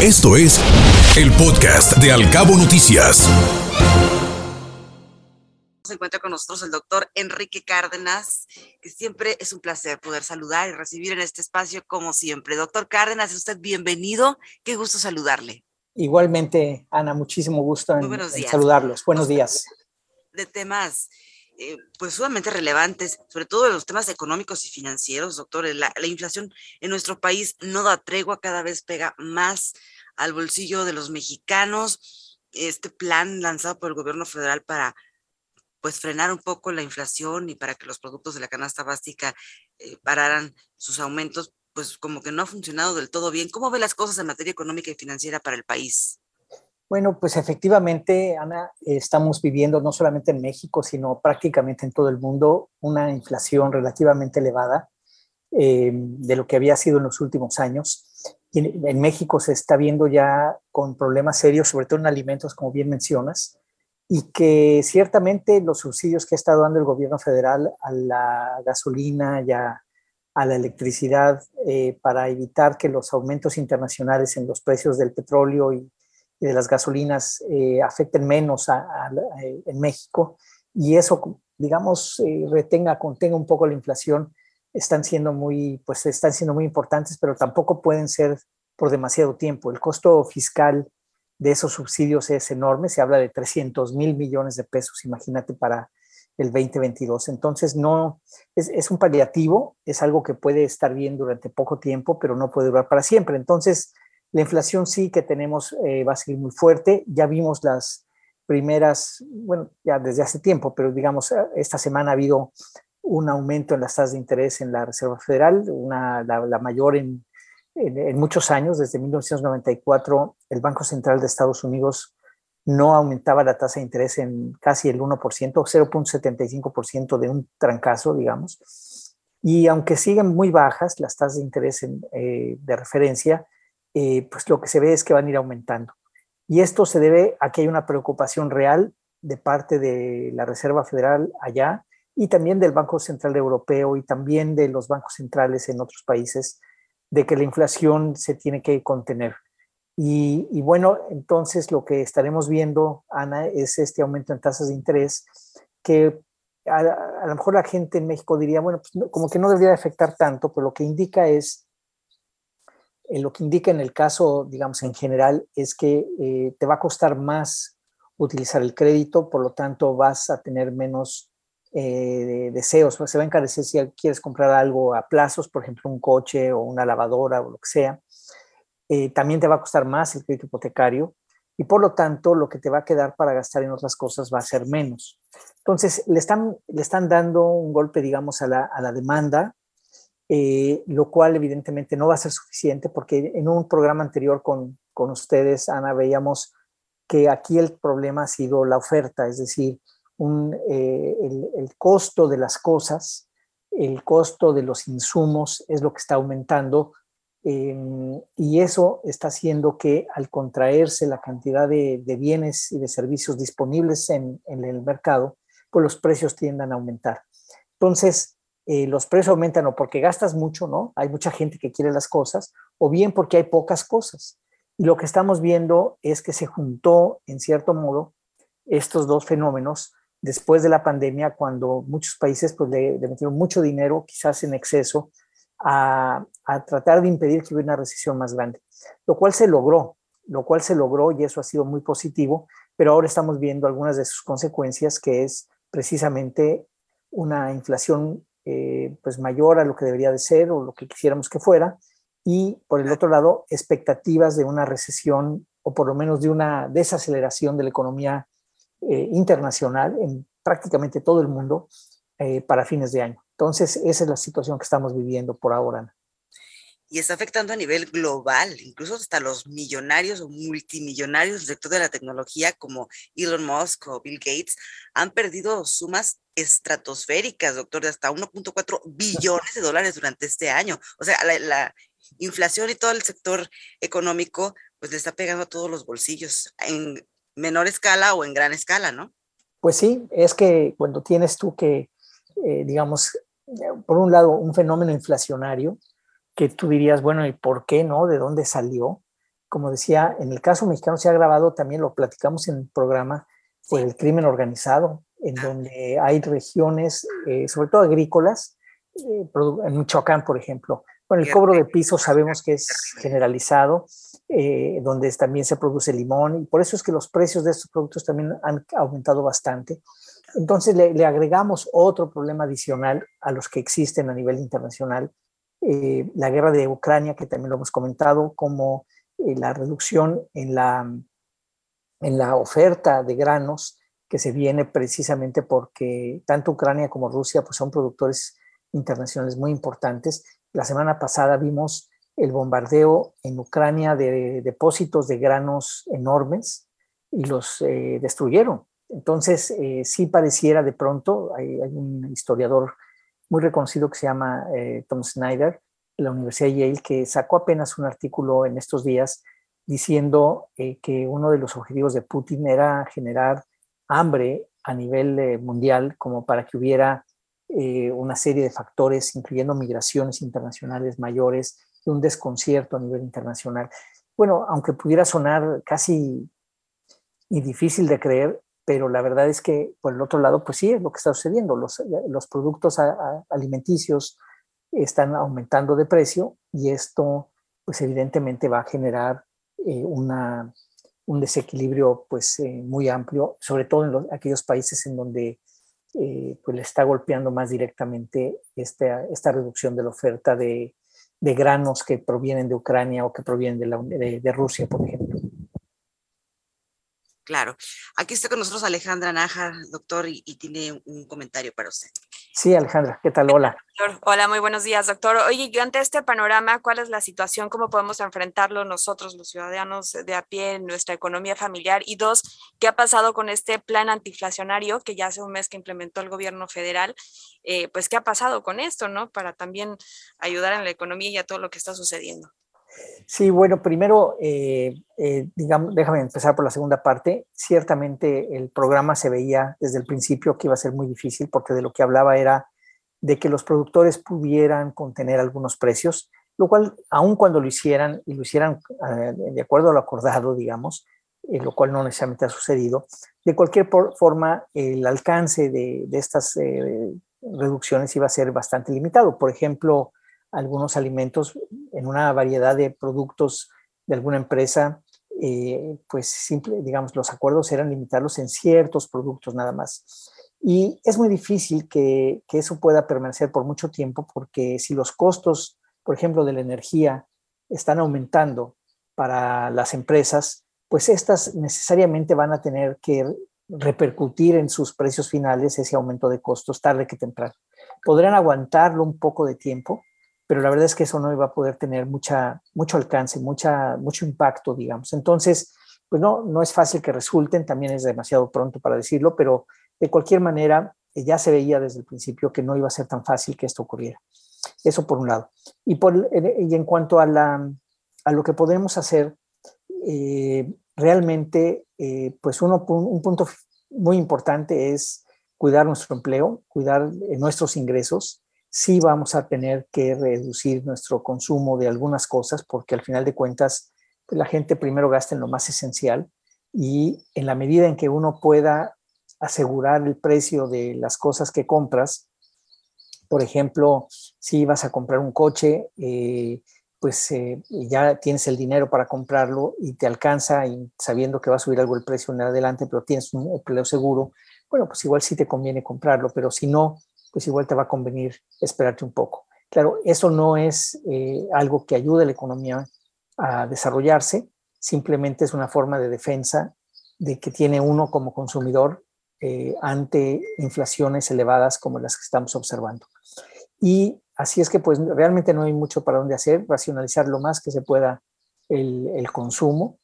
Esto es el podcast de Alcabo Noticias. Se encuentra con nosotros el doctor Enrique Cárdenas, que siempre es un placer poder saludar y recibir en este espacio como siempre. Doctor Cárdenas, es usted bienvenido. Qué gusto saludarle. Igualmente, Ana, muchísimo gusto en, en saludarlos. Buenos días. De temas eh, pues sumamente relevantes, sobre todo de los temas económicos y financieros, doctor. La, la, inflación en nuestro país no da tregua, cada vez pega más al bolsillo de los mexicanos. Este plan lanzado por el gobierno federal para pues frenar un poco la inflación y para que los productos de la canasta básica eh, pararan sus aumentos, pues como que no ha funcionado del todo bien. ¿Cómo ve las cosas en materia económica y financiera para el país? Bueno, pues efectivamente, Ana, estamos viviendo no solamente en México, sino prácticamente en todo el mundo una inflación relativamente elevada eh, de lo que había sido en los últimos años. Y en, en, México se está viendo ya con problemas serios, sobre todo en alimentos, como bien mencionas, y que ciertamente los subsidios que ha estado dando el gobierno federal a la gasolina y a, a la electricidad eh, para evitar que los aumentos internacionales en los precios del petróleo y y de las gasolinas eh, afecten menos a, a, en México y eso, digamos, eh, retenga, contenga un poco la inflación, están siendo muy, pues están siendo muy importantes, pero tampoco pueden ser por demasiado tiempo. El costo fiscal de esos subsidios es enorme, se habla de 300 mil millones de pesos, imagínate, para el 2022. Entonces, no, es, es un paliativo, es algo que puede estar bien durante poco tiempo, pero no puede durar para siempre. Entonces, la inflación sí que tenemos eh, va a seguir muy fuerte. Ya vimos las primeras, bueno, ya desde hace tiempo, pero digamos, eh, esta semana ha habido un aumento en las tasas de interés en la Reserva Federal, una, la, la mayor en, en, en, muchos años. Desde 1994, el Banco Central de Estados Unidos no aumentaba la tasa de interés en casi el 1%, 0.75% de un trancazo, digamos. Y aunque siguen muy bajas las tasas de interés en, eh, de referencia, eh, pues lo que se ve es que van a ir aumentando. Y esto se debe a que hay una preocupación real de parte de la Reserva Federal allá y también del Banco Central Europeo y también de los bancos centrales en otros países de que la inflación se tiene que contener. Y, bueno, entonces lo que estaremos viendo, Ana, es este aumento en tasas de interés que a, a lo mejor la gente en México diría, bueno, pues como que no debería afectar tanto, pero lo que indica es lo que indica en el caso, digamos, en general, es que eh, te va a costar más utilizar el crédito, por lo tanto vas a tener menos eh, deseos, se va a encarecer si quieres comprar algo a plazos, por ejemplo, un coche o una lavadora o lo que sea. Eh, también te va a costar más el crédito hipotecario y por lo tanto lo que te va a quedar para gastar en otras cosas va a ser menos. Entonces, le están, le están dando un golpe, digamos, a la, a la demanda, eh, lo cual evidentemente no va a ser suficiente porque en un programa anterior con, con ustedes, Ana, veíamos que aquí el problema ha sido la oferta, es decir, un, eh, el, el, costo de las cosas, el costo de los insumos es lo que está aumentando eh, y eso está haciendo que al contraerse la cantidad de, de bienes y de servicios disponibles en, en, el mercado, pues los precios tiendan a aumentar. Entonces, eh, los precios aumentan o porque gastas mucho, ¿no? Hay mucha gente que quiere las cosas, o bien porque hay pocas cosas. Y lo que estamos viendo es que se juntó, en cierto modo, estos dos fenómenos después de la pandemia, cuando muchos países pues, le, le metieron mucho dinero, quizás en exceso, a, a, tratar de impedir que hubiera una recesión más grande, lo cual se logró, lo cual se logró y eso ha sido muy positivo, pero ahora estamos viendo algunas de sus consecuencias, que es precisamente una inflación eh, pues mayor a lo que debería de ser o lo que quisiéramos que fuera, y por el otro lado, expectativas de una recesión o por lo menos de una desaceleración de la economía eh, internacional en prácticamente todo el mundo eh, para fines de año. Entonces, esa es la situación que estamos viviendo por ahora y está afectando a nivel global, incluso hasta los millonarios o multimillonarios del sector de la tecnología como Elon Musk o Bill Gates han perdido sumas estratosféricas, doctor, de hasta 1.4 billones de dólares durante este año. O sea, la, la, inflación y todo el sector económico pues le está pegando a todos los bolsillos en menor escala o en gran escala, ¿no? Pues sí, es que cuando tienes tú que, eh, digamos, por un lado, un fenómeno inflacionario, que tú dirías, bueno, ¿y por qué no? ¿De dónde salió? como decía, en el caso mexicano se ha grabado, también lo platicamos en el programa, por el crimen organizado, en donde hay regiones, eh, sobre todo agrícolas, eh, en Michoacán, por ejemplo. Bueno, el cobro de piso sabemos que es generalizado, eh, donde también se produce limón, y por eso es que los precios de estos productos también han aumentado bastante. Entonces le, agregamos otro problema adicional a los que existen a nivel internacional, la guerra de Ucrania, que también lo hemos comentado, como la reducción en la, en la oferta de granos que se viene precisamente porque tanto Ucrania como Rusia pues, son productores internacionales muy importantes. La semana pasada vimos el bombardeo en Ucrania de depósitos de granos enormes y los eh, destruyeron. Entonces, eh, sí pareciera de pronto, hay, un historiador muy reconocido que se llama eh, Tom Snyder, de la Universidad de Yale, que sacó apenas un artículo en estos días diciendo que uno de los objetivos de Putin era generar hambre a nivel eh, mundial como para que hubiera eh, una serie de factores, incluyendo migraciones internacionales mayores y un desconcierto a nivel internacional. Bueno, aunque pudiera sonar casi difícil de creer, pero la verdad es que por el otro lado, pues sí, es lo que está sucediendo. Los, los productos alimenticios están aumentando de precio y esto, pues evidentemente va a generar eh, una, un desequilibrio pues eh, muy amplio, sobre todo en aquellos países en donde eh, pues le está golpeando más directamente esta, esta reducción de la oferta de, granos que provienen de Ucrania o que provienen de Rusia, por ejemplo. Claro. Aquí está con nosotros Alejandra Nájar, doctor, y, tiene un comentario para usted. Sí, Alejandra, ¿qué tal? Hola. Hola, muy buenos días, doctor. Oye, yo ante este panorama, ¿cuál es la situación? ¿Cómo podemos enfrentarlo nosotros, los ciudadanos de a pie, en nuestra economía familiar? Y dos, ¿qué ha pasado con este plan antiinflacionario que ya hace un mes que implementó el gobierno federal? Eh, pues, ¿qué ha pasado con esto, no? Para también ayudar en la economía y a todo lo que está sucediendo. Sí, bueno, primero, eh, eh, digamos, déjame empezar por la segunda parte. Ciertamente el programa se veía desde el principio que iba a ser muy difícil porque de lo que hablaba era de que los productores pudieran contener algunos precios, lo cual, aun cuando lo hicieran y lo hicieran eh, de acuerdo a lo acordado, digamos, lo cual no necesariamente ha sucedido, de cualquier forma, el alcance de, de estas reducciones iba a ser bastante limitado. Por ejemplo, algunos alimentos en una variedad de productos de alguna empresa, eh, pues simple, digamos, los acuerdos eran limitarlos en ciertos productos nada más. Y es muy difícil que, que eso pueda permanecer por mucho tiempo porque si los costos, por ejemplo, de la energía están aumentando para las empresas, pues estas necesariamente van a tener que repercutir en sus precios finales ese aumento de costos tarde que temprano. Podrán aguantarlo un poco de tiempo, pero la verdad es que eso no iba a poder tener mucha, mucho alcance, mucha, mucho impacto, digamos. Entonces, pues no, no es fácil que resulten, también es demasiado pronto para decirlo, pero de cualquier manera eh, ya se veía desde el principio que no iba a ser tan fácil que esto ocurriera. Eso por un lado. Y, por, y en cuanto a, la, a lo que podemos hacer, eh, realmente, eh, pues uno, un punto muy importante es cuidar nuestro empleo, cuidar nuestros ingresos, sí vamos a tener que reducir nuestro consumo de algunas cosas porque al final de cuentas pues, la gente primero gasta en lo más esencial y en la medida en que uno pueda asegurar el precio de las cosas que compras, por ejemplo, si vas a comprar un coche, eh, pues eh, ya tienes el dinero para comprarlo y te alcanza sabiendo que va a subir algo el precio en adelante, pero tienes un empleo seguro, bueno, pues igual sí te conviene comprarlo, pero si no, pues igual te va a convenir esperarte un poco. Claro, eso no es eh, algo que ayude a la economía a desarrollarse, simplemente es una forma de defensa de que tiene uno como consumidor eh, ante inflaciones elevadas como las que estamos observando. Y así es que pues realmente no hay mucho para dónde hacer, racionalizar lo más que se pueda el, consumo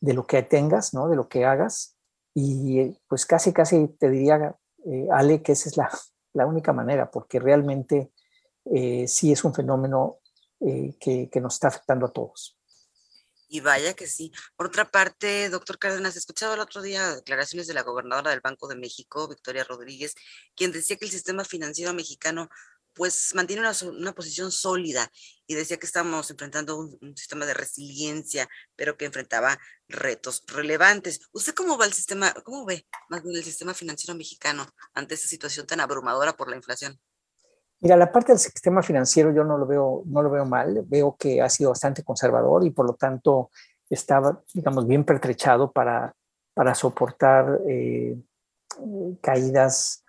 de lo que tengas, ¿no? de lo que hagas. Y pues casi, casi te diría, eh, Ale, que esa es la, la única manera, porque realmente eh, sí es un fenómeno eh, que, que, nos está afectando a todos. Y vaya que sí. Por otra parte, doctor Cárdenas, escuchaba el otro día declaraciones de la gobernadora del Banco de México, Victoria Rodríguez, quien decía que el sistema financiero mexicano pues mantiene una, posición sólida y decía que estamos enfrentando un, sistema de resiliencia, pero que enfrentaba retos relevantes. ¿Usted cómo va el sistema, cómo ve más bien el sistema financiero mexicano ante esta situación tan abrumadora por la inflación? Mira, la parte del sistema financiero yo no lo veo, no lo veo mal, veo que ha sido bastante conservador y por lo tanto estaba, digamos, bien pertrechado para, para soportar eh, caídas,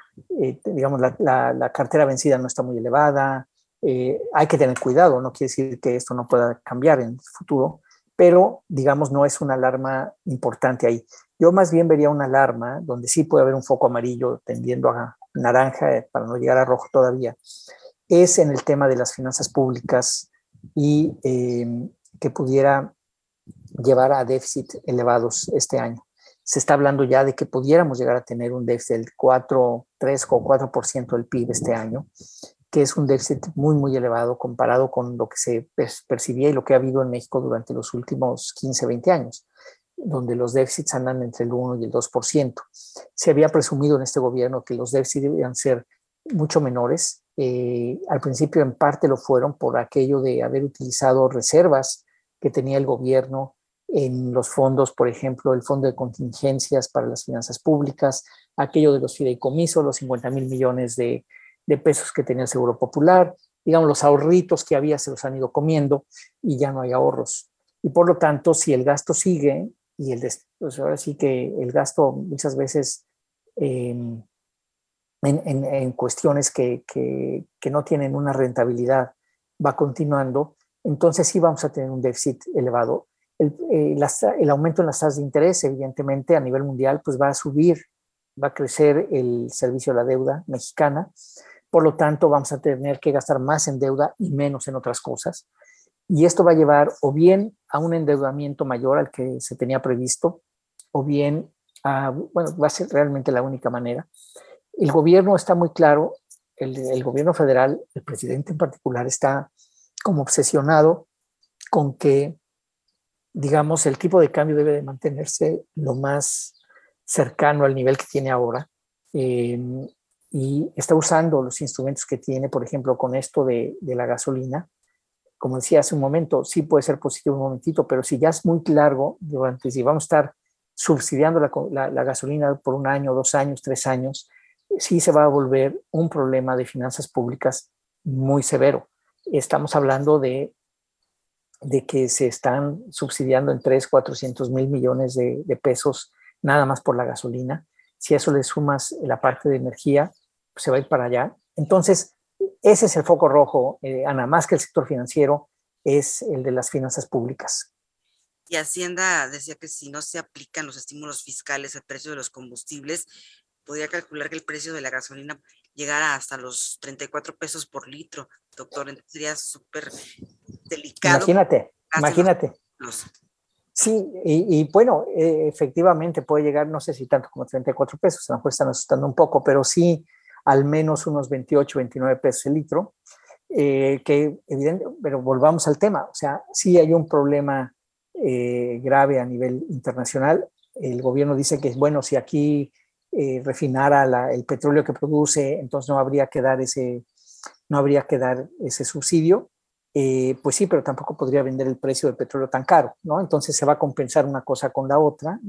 eh, digamos, la, la, cartera vencida no está muy elevada, eh, hay que tener cuidado, no quiere decir que esto no pueda cambiar en el futuro, pero digamos, no es una alarma importante ahí. Yo más bien vería una alarma donde sí puede haber un foco amarillo tendiendo a, naranja, eh, para no llegar a rojo todavía, es en el tema de las finanzas públicas y eh, que pudiera llevar a déficit elevados este año. Se está hablando ya de que pudiéramos llegar a tener un déficit del 4, 3 o 4% del PIB este año, que es un déficit muy, muy elevado comparado con lo que se percibía y lo que ha habido en México durante los últimos 15, 20 años donde los déficits andan entre el 1 y el 2%. Se había presumido en este gobierno que los déficits debían ser mucho menores. Eh, al principio en parte lo fueron por aquello de haber utilizado reservas que tenía el gobierno en los fondos, por ejemplo, el fondo de contingencias para las finanzas públicas, aquello de los fideicomisos, los 50 mil millones de, pesos que tenía el Seguro Popular, digamos, los ahorritos que había se los han ido comiendo y ya no hay ahorros. Y por lo tanto, si el gasto sigue, y el pues ahora sí que el gasto muchas veces em, en, en, cuestiones que, que, no tienen una rentabilidad va continuando, entonces sí vamos a tener un déficit elevado. El, eh, el aumento en las tasas de interés, evidentemente, a nivel mundial, pues va a subir, va a crecer el servicio de la deuda mexicana. Por lo tanto, vamos a tener que gastar más en deuda y menos en otras cosas. Y esto va a llevar o bien a un endeudamiento mayor al que se tenía previsto, o bien a, bueno, va a ser realmente la única manera. El gobierno está muy claro, el gobierno federal, el presidente en particular, está como obsesionado con que, digamos, el tipo de cambio debe de mantenerse lo más cercano al nivel que tiene ahora. Em, y está usando los instrumentos que tiene, por ejemplo, con esto de, la gasolina, como decía hace un momento, sí puede ser positivo un momentito, pero si ya es muy largo, durante si vamos a estar subsidiando la, la, gasolina por un año, dos años, tres años, sí se va a volver un problema de finanzas públicas muy severo. Estamos hablando de, de que se están subsidiando en 3, 400 mil millones de, pesos nada más por la gasolina. Si a eso le sumas la parte de energía, pues se va a ir para allá. Entonces, ese es el foco rojo, eh, Ana, más que el sector financiero, es el de las finanzas públicas. Y Hacienda decía que si no se aplican los estímulos fiscales al precio de los combustibles, podría calcular que el precio de la gasolina llegara hasta los 34 pesos por litro, doctor. Entonces sería súper delicado. Imagínate, imagínate. Sí, y, bueno, eh, efectivamente puede llegar, no sé si tanto como 34 pesos, a lo mejor están asustando un poco, pero sí al menos unos 28, 29 pesos el litro, eh, que evidente, pero volvamos al tema, o sea, sí hay un problema eh, grave a nivel internacional. El gobierno dice que, bueno, si aquí eh, refinara el petróleo que produce, entonces no habría que dar ese, no habría que dar ese subsidio. Pues sí, pero tampoco podría vender el precio del petróleo tan caro, ¿no? Entonces se va a compensar una cosa con la otra,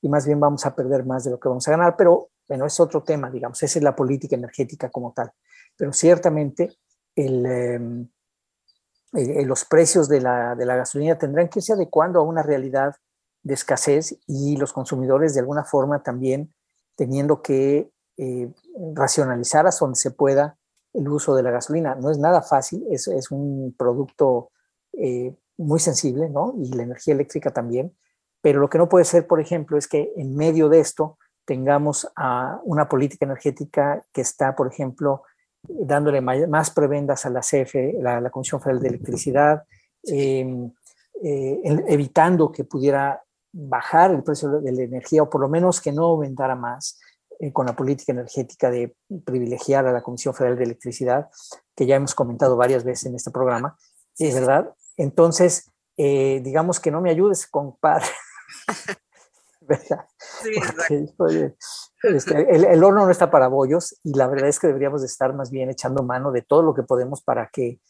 y más bien vamos a perder más de lo que vamos a ganar, pero bueno, es otro tema, digamos, esa es la política energética como tal. Pero ciertamente em, los precios de la, gasolina tendrán que irse adecuando a una realidad de escasez y los consumidores de alguna forma también teniendo que eh, racionalizar hasta donde se pueda el uso de la gasolina. No es nada fácil, es, es un producto eh, muy sensible, ¿no? Y la energía eléctrica también. Pero lo que no puede ser, por ejemplo, es que en medio de esto tengamos a una política energética que está, por ejemplo, dándole más prebendas a la CFE, la, Comisión Federal de Electricidad, em, eh, evitando que pudiera bajar el precio de la energía o por lo menos que no aumentara más eh, con la política energética de privilegiar a la Comisión Federal de Electricidad, que ya hemos comentado varias veces en este programa, es verdad. Entonces, eh, digamos que no me ayudes, compadre. Este, el, el, horno no está para bollos y la verdad es que deberíamos de estar más bien echando mano de todo lo que podemos para que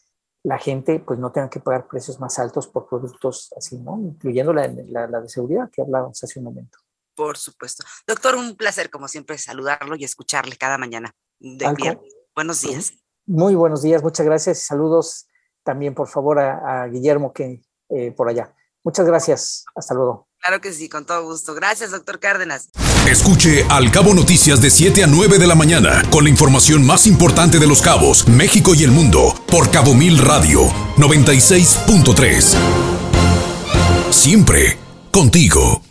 la gente pues no tenga que pagar precios más altos por productos así, ¿no? Incluyendo la, la, de seguridad que hablábamos hace un momento. Por supuesto. Doctor, un placer como siempre saludarlo y escucharle cada mañana de Buenos días. Muy buenos días, muchas gracias y saludos también por favor a, Guillermo que eh, por allá. Muchas gracias, hasta luego. Claro que sí, con todo gusto. Gracias, doctor Cárdenas. Escuche Al Cabo Noticias de 7 a 9 de la mañana con la información más importante de los cabos, México y el mundo por Cabo Mil Radio 96.3. Siempre contigo.